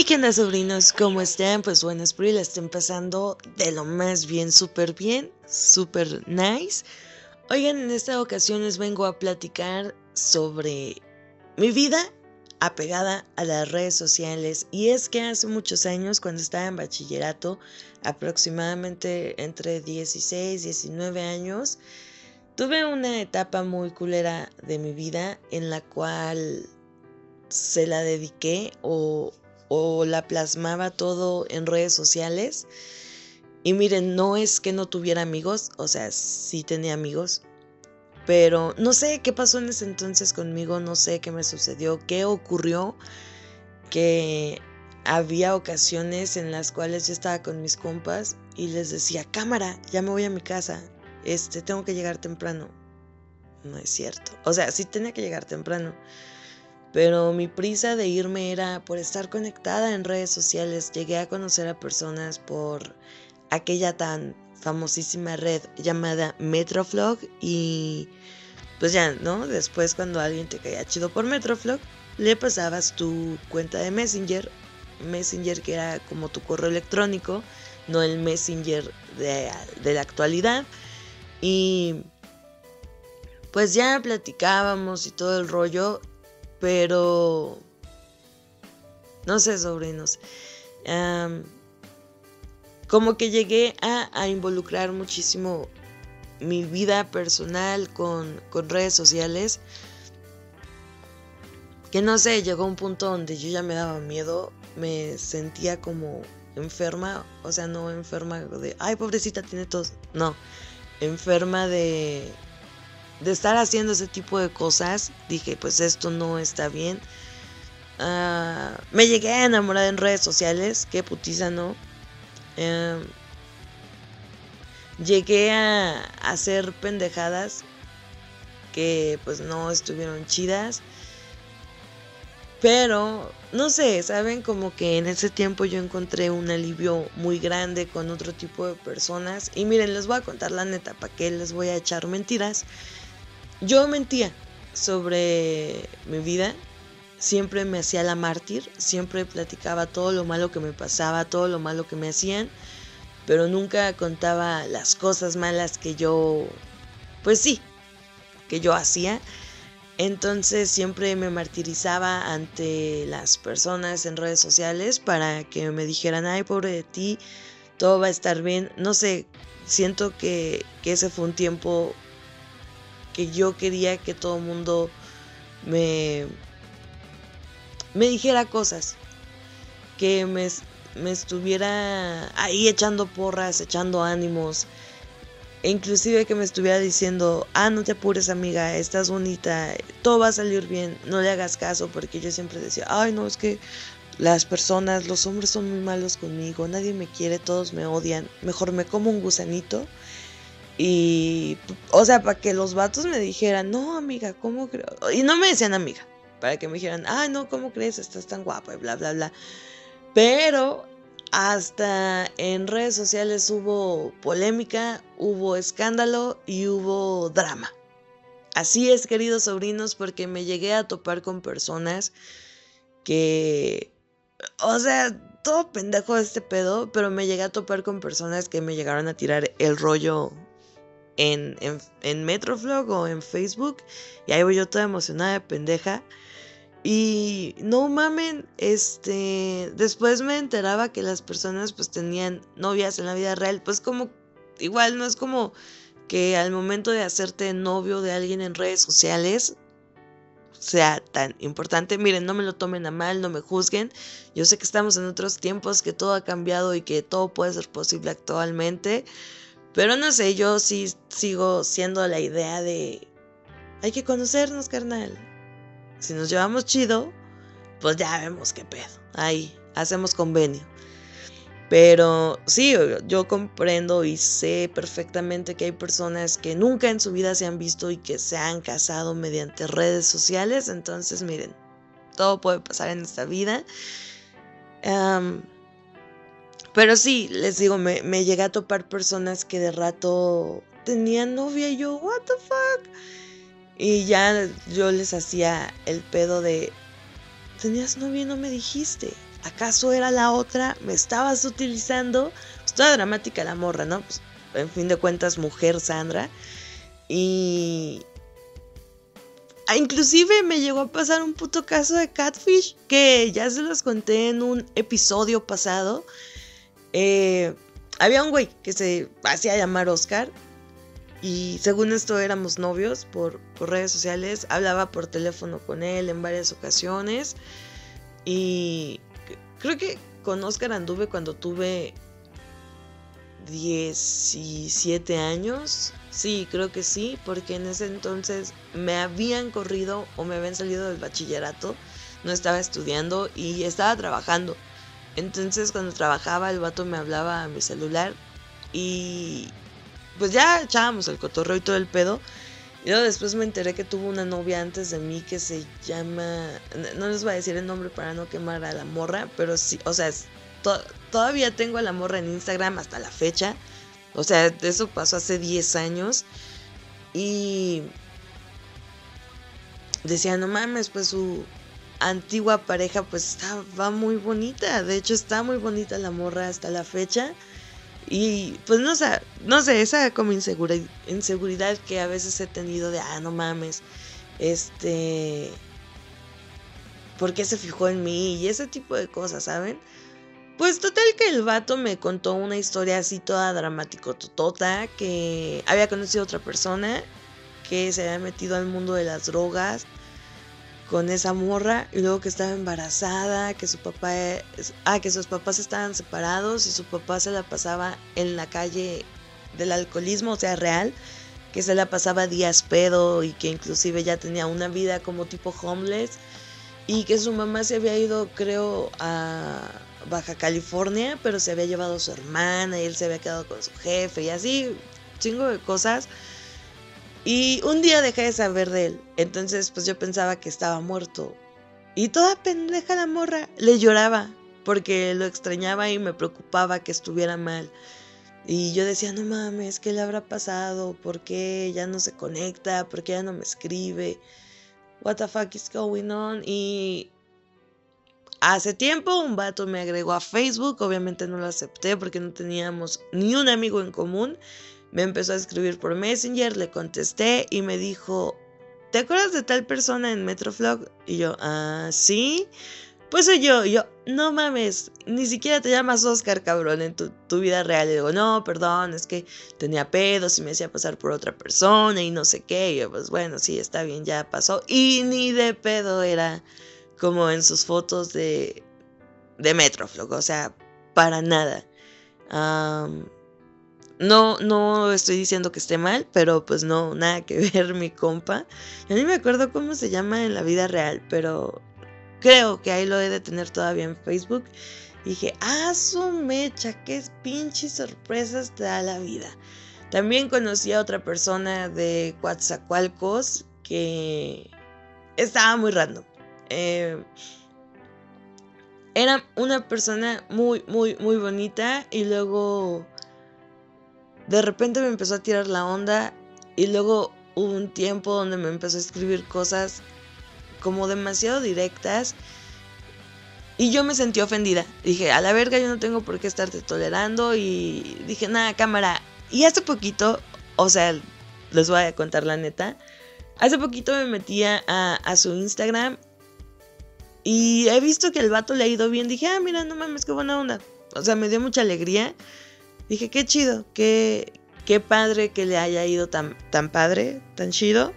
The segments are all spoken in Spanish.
Hey, ¿qué onda sobrinos? ¿Cómo están? Pues bueno, espero la estén pasando de lo más bien, súper bien, súper nice. Oigan, en esta ocasión les vengo a platicar sobre mi vida apegada a las redes sociales. Y es que hace muchos años, cuando estaba en bachillerato, aproximadamente entre 16 y 19 años, tuve una etapa muy culera de mi vida en la cual se la dediqué o, o la plasmaba todo en redes sociales. Y miren, no es que no tuviera amigos, o sea, sí tenía amigos, pero no sé qué pasó en ese entonces conmigo, no sé qué me sucedió, qué ocurrió, que había ocasiones en las cuales yo estaba con mis compas y les decía, cámara, ya me voy a mi casa, este, tengo que llegar temprano. No es cierto. O sea, sí tenía que llegar temprano pero mi prisa de irme era por estar conectada en redes sociales. Llegué a conocer a personas por aquella tan famosísima red llamada Metroflog y pues ya, ¿no? Después cuando alguien te caía chido por Metroflog, le pasabas tu cuenta de Messenger, Messenger que era como tu correo electrónico, no el Messenger de, de la actualidad. Y pues ya platicábamos y todo el rollo pero, no sé, sobrinos. como que llegué a, involucrar muchísimo mi vida personal con, con redes sociales. Que no sé, llegó un punto donde yo ya me daba miedo, me sentía como enferma, o sea, no enferma de, ay, pobrecita, tiene tos, no, enferma de, de estar haciendo ese tipo de cosas, dije, pues esto no está bien. Ah, me llegué a enamorar en redes sociales, qué putiza, ¿no? Em, llegué a hacer pendejadas que pues no estuvieron chidas. Pero, no sé, saben como que en ese tiempo yo encontré un alivio muy grande con otro tipo de personas. Y miren, les voy a contar la neta, ¿para qué les voy a echar mentiras? Yo mentía sobre mi vida, siempre me hacía la mártir, siempre platicaba todo lo malo que me pasaba, todo lo malo que me hacían, pero nunca contaba las cosas malas que yo, pues sí, que yo hacía. Entonces siempre me martirizaba ante las personas en redes sociales para que me dijeran, ay, pobre de ti, todo va a estar bien. No sé, siento que, que ese fue un tiempo que yo quería que todo el mundo me, me dijera cosas, que me, me estuviera ahí echando porras, echando ánimos, e inclusive que me estuviera diciendo, ah, no te apures amiga, estás bonita, todo va a salir bien, no le hagas caso, porque yo siempre decía, ay, no, es que las personas, los hombres son muy malos conmigo, nadie me quiere, todos me odian, mejor me como un gusanito y, o sea, para que los vatos me dijeran, no, amiga, ¿cómo creo? Y no me decían amiga, para que me dijeran, ay, no, ¿cómo crees? Estás tan guapa y bla, bla, bla. Pero hasta en redes sociales hubo polémica, hubo escándalo y hubo drama. Así es, queridos sobrinos, porque me llegué a topar con personas que, o sea, todo pendejo este pedo, pero me llegué a topar con personas que me llegaron a tirar el rollo en, en, Metroflog o en Facebook. Y ahí voy yo toda emocionada de pendeja. Y no mamen, este, después me enteraba que las personas pues tenían novias en la vida real, pues como, igual no es como que al momento de hacerte novio de alguien en redes sociales sea tan importante. Miren, no me lo tomen a mal, no me juzguen. Yo sé que estamos en otros tiempos, que todo ha cambiado y que todo puede ser posible actualmente. Pero no sé, yo sí sigo siendo la idea de... Hay que conocernos, carnal. Si nos llevamos chido, pues ya vemos qué pedo. Ahí, hacemos convenio. Pero sí, yo comprendo y sé perfectamente que hay personas que nunca en su vida se han visto y que se han casado mediante redes sociales. Entonces, miren, todo puede pasar en esta vida. Pero sí, les digo, me, me llegué a topar personas que de rato tenían novia y yo, what the fuck. Y ya yo les hacía el pedo de, tenías novia y no me dijiste. ¿Acaso era la otra? ¿Me estabas utilizando? Pues toda dramática la morra, ¿no? Pues, en fin de cuentas, mujer Sandra. Y... Inclusive me llegó a pasar un puto caso de catfish que ya se los conté en un episodio pasado. Eh, había un güey que se hacía llamar Oscar y según esto éramos novios por, por, redes sociales. Hablaba por teléfono con él en varias ocasiones. Y creo que con Oscar anduve cuando tuve 17 años. Sí, creo que sí, porque en ese entonces me habían corrido o me habían salido del bachillerato. No estaba estudiando y estaba trabajando. Entonces cuando trabajaba el vato me hablaba a mi celular y pues ya echábamos el cotorreo y todo el pedo. Y luego después me enteré que tuvo una novia antes de mí que se llama. No les voy a decir el nombre para no quemar a la morra, pero sí, o sea, todavía tengo a la morra en Instagram hasta la fecha. O sea, eso pasó hace 10 años. Y. Decía, no mames, pues su antigua pareja, pues estaba muy bonita. De hecho, está muy bonita la morra hasta la fecha. Y pues no sé, no sé, esa como inseguridad, inseguridad que a veces he tenido de, ah, no mames, este, ¿por qué se fijó en mí? Y ese tipo de cosas, ¿saben? Pues total que el vato me contó una historia así toda dramático, totota, que había conocido a otra persona que se había metido al mundo de las drogas con esa morra y luego que estaba embarazada, que su papá, ah, que sus papás estaban separados y su papá se la pasaba en la calle del alcoholismo, o sea, real, que se la pasaba días pedo y que inclusive ya tenía una vida como tipo homeless y que su mamá se había ido, creo, a Baja California, pero se había llevado a su hermana y él se había quedado con su jefe y así, chingo de cosas y un día dejé de saber de él. Entonces, pues yo pensaba que estaba muerto. Y toda pendeja la morra le lloraba porque lo extrañaba y me preocupaba que estuviera mal. Y yo decía, no mames, ¿qué le habrá pasado? ¿Por qué ya no se conecta? ¿Por qué ya no me escribe? What the fuck is going on? Y hace tiempo un vato me agregó a Facebook, obviamente no lo acepté porque no teníamos ni un amigo en común. Me empezó a escribir por Messenger, le contesté y me dijo, ¿te acuerdas de tal persona en Metroflog? Y yo, ah, sí. Pues soy yo, yo, no mames, ni siquiera te llamas Oscar, cabrón, en tu, vida real. Le digo, no, perdón, es que tenía pedos y me hacía pasar por otra persona y no sé qué. Y yo, pues bueno, sí, está bien, ya pasó. Y ni de pedo era como en sus fotos de, de Metroflog, o sea, para nada. No, no estoy diciendo que esté mal, pero pues no, nada que ver mi compa. A mí me acuerdo cómo se llama en la vida real, pero creo que ahí lo he de tener todavía en Facebook. dije, ah, su mecha, qué pinche sorpresas te da la vida. También conocí a otra persona de Coatzacoalcos que estaba muy random. Eh, era una persona muy, muy, muy bonita y luego de repente me empezó a tirar la onda y luego hubo un tiempo donde me empezó a escribir cosas como demasiado directas y yo me sentí ofendida. Dije, a la verga yo no tengo por qué estarte tolerando y dije, nada, cámara. Y hace poquito, o sea, les voy a contar la neta, hace poquito me metía a, su Instagram y he visto que el vato le ha ido bien. Dije, ah, mira, no mames, qué buena onda. O sea, me dio mucha alegría dije, qué chido, qué, qué padre que le haya ido tan, tan padre, tan chido.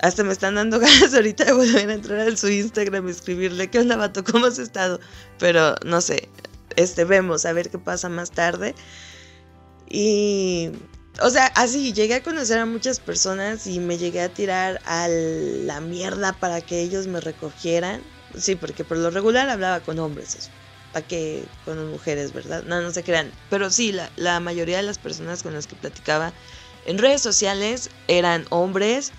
Hasta me están dando ganas ahorita de volver a entrar a su Instagram y escribirle, ¿qué onda, vato? ¿Cómo has estado? Pero no sé, este, vemos, a ver qué pasa más tarde. Y, o sea, así, llegué a conocer a muchas personas y me llegué a tirar a la mierda para que ellos me recogieran. Sí, porque por lo regular hablaba con hombres, para que con mujeres, ¿verdad? No, no se crean. Pero sí, la, la mayoría de las personas con las que platicaba en redes sociales eran hombres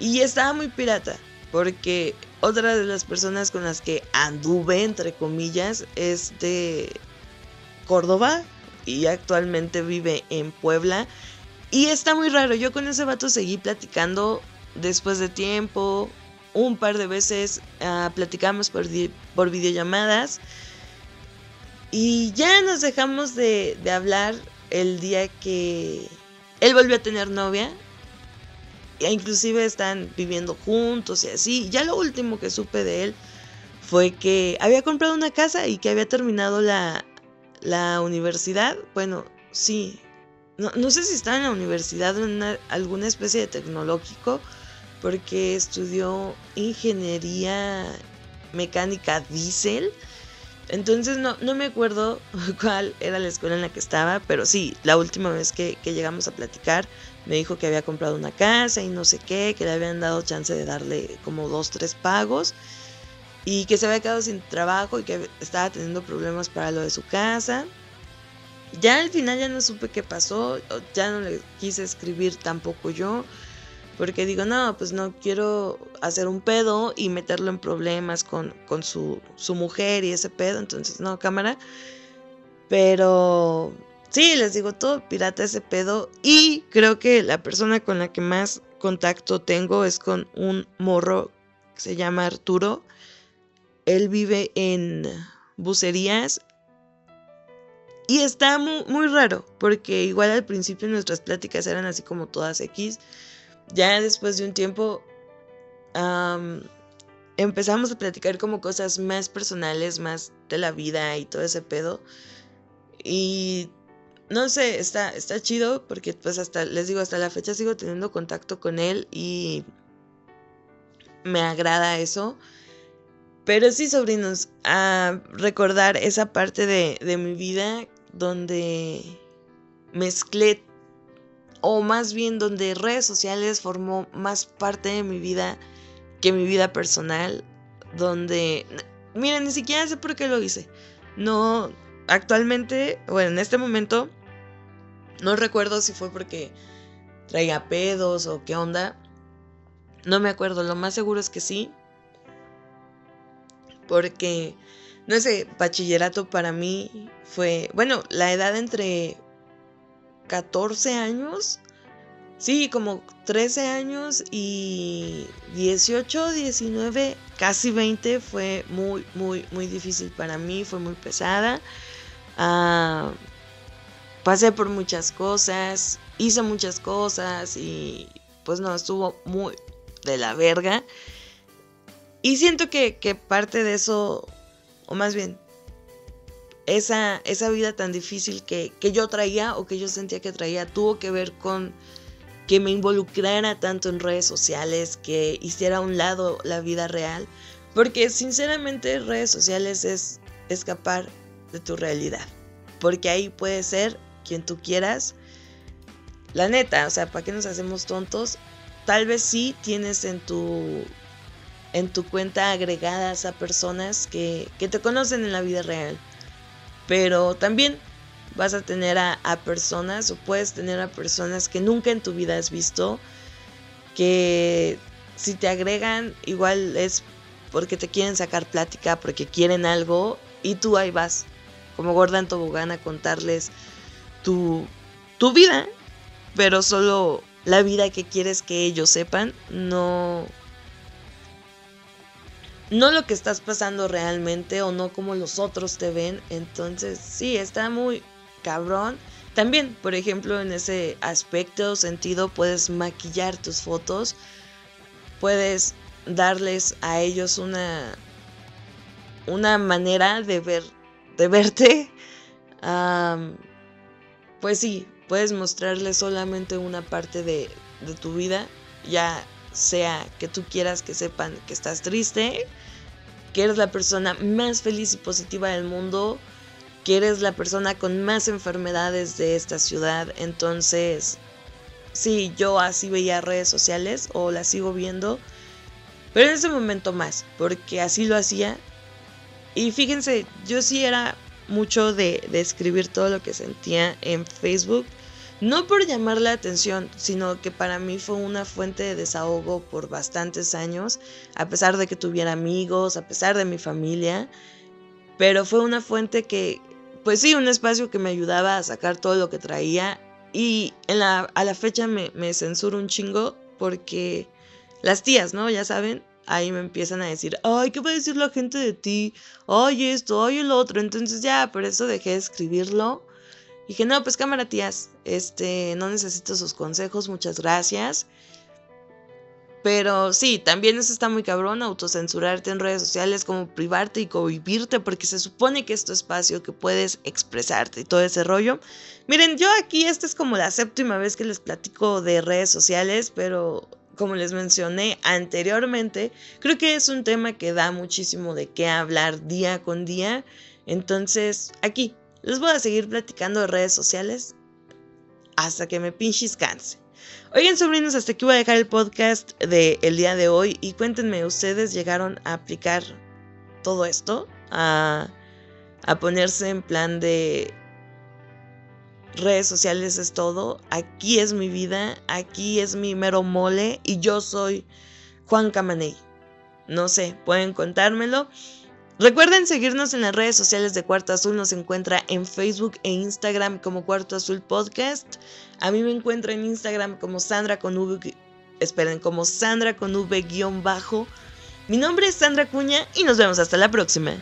y estaba muy pirata, porque otra de las personas con las que anduve, entre comillas, es de Córdoba y actualmente vive en Puebla. Y está muy raro, yo con ese vato seguí platicando después de tiempo, un par de veces ah, platicamos por, por videollamadas y ya nos dejamos de, de hablar el día que él volvió a tener novia. E inclusive están viviendo juntos y así. Ya lo último que supe de él fue que había comprado una casa y que había terminado la, la universidad. Bueno, sí. No, no, sé si estaba en la universidad o en alguna especie de tecnológico, porque estudió ingeniería mecánica diésel. Entonces no, no me acuerdo cuál era la escuela en la que estaba, pero sí, la última vez que, que, llegamos a platicar me dijo que había comprado una casa y no sé qué, que le habían dado chance de darle como dos, tres pagos y que se había quedado sin trabajo y que estaba teniendo problemas para lo de su casa. Ya al final ya no supe qué pasó, ya no le quise escribir tampoco yo, porque digo, no, pues no quiero hacer un pedo y meterlo en problemas con, con su, su mujer y ese pedo, entonces no, cámara. Pero sí, les digo, todo pirata ese pedo y creo que la persona con la que más contacto tengo es con un morro que se llama Arturo él vive en bucerías. Y está muy, muy, raro, porque igual al principio nuestras pláticas eran así como todas X. Ya después de un tiempo empezamos a platicar como cosas más personales, más de la vida y todo ese pedo. Y no sé, está, está chido porque pues hasta, les digo, hasta la fecha sigo teniendo contacto con él y me agrada eso. Pero sí, sobrinos, a recordar esa parte de, de mi vida donde mezclé, o más bien donde redes sociales formó más parte de mi vida que mi vida personal, donde, miren, ni siquiera sé por qué lo hice. No, actualmente, bueno, en este momento, no recuerdo si fue porque traía pedos o qué onda. No me acuerdo, lo más seguro es que sí porque, no sé, bachillerato para mí fue, bueno, la edad entre 14 años, sí, como 13 años y 18, 19, casi 20 fue muy, muy, muy difícil para mí, fue muy pesada. Ah, pasé por muchas cosas, hice muchas cosas y pues no, estuvo muy de la verga. Y siento que, parte de eso, o más bien, esa, esa vida tan difícil que, que, yo traía o que yo sentía que traía, tuvo que ver con que me involucrara tanto en redes sociales, que hiciera a un lado la vida real. Porque sinceramente redes sociales es escapar de tu realidad. Porque ahí puedes ser quien tú quieras. La neta, o sea, ¿para qué nos hacemos tontos? Tal vez sí tienes en tu en tu cuenta agregadas a personas que, te conocen en la vida real. Pero también vas a tener a, personas o puedes tener a personas que nunca en tu vida has visto, que si te agregan igual es porque te quieren sacar plática, porque quieren algo y tú ahí vas, como gorda en tobogán a contarles tu, tu vida, pero solo la vida que quieres que ellos sepan, no no lo que estás pasando realmente o no como los otros te ven. Entonces, sí, está muy cabrón. También, por ejemplo, en ese aspecto o sentido, puedes maquillar tus fotos. Puedes darles a ellos una, una manera de ver, de verte. pues sí, puedes mostrarles solamente una parte de, de tu vida. Ya sea que tú quieras que sepan que estás triste, que eres la persona más feliz y positiva del mundo, que eres la persona con más enfermedades de esta ciudad. Entonces, sí, yo así veía redes sociales o las sigo viendo, pero en ese momento más, porque así lo hacía. Y fíjense, yo sí era mucho de, de escribir todo lo que sentía en Facebook no por llamar la atención, sino que para mí fue una fuente de desahogo por bastantes años, a pesar de que tuviera amigos, a pesar de mi familia, pero fue una fuente que, pues sí, un espacio que me ayudaba a sacar todo lo que traía y en la, a la fecha me, me censuro un chingo porque las tías, ¿no? Ya saben, ahí me empiezan a decir, ay, ¿qué va a decir la gente de ti? Ay, esto, ay, el otro. Entonces ya, por eso dejé de escribirlo. Y dije, no, pues cámara, tías, este, no necesito sus consejos, muchas gracias. Pero sí, también eso está muy cabrón, autocensurarte en redes sociales, como privarte y convivirte, porque se supone que es tu espacio, que puedes expresarte y todo ese rollo. Miren, yo aquí, esta es como la séptima vez que les platico de redes sociales, pero como les mencioné anteriormente, creo que es un tema que da muchísimo de qué hablar día con día. Entonces, aquí les voy a seguir platicando de redes sociales hasta que me pinches canse. Oigan, sobrinos, hasta aquí voy a dejar el podcast del el día de hoy y cuéntenme, ¿ustedes llegaron a aplicar todo esto? A, a ponerse en plan de redes sociales es todo, aquí es mi vida, aquí es mi mero mole y yo soy Juan Camaney. No sé, pueden contármelo. Recuerden seguirnos en las redes sociales de Cuarto Azul, nos encuentra en Facebook e Instagram como Cuarto Azul Podcast. A mí me encuentra en Instagram como Sandra con V, esperen, como Sandra con V guion bajo. Mi nombre es Sandra Cuña y nos vemos hasta la próxima.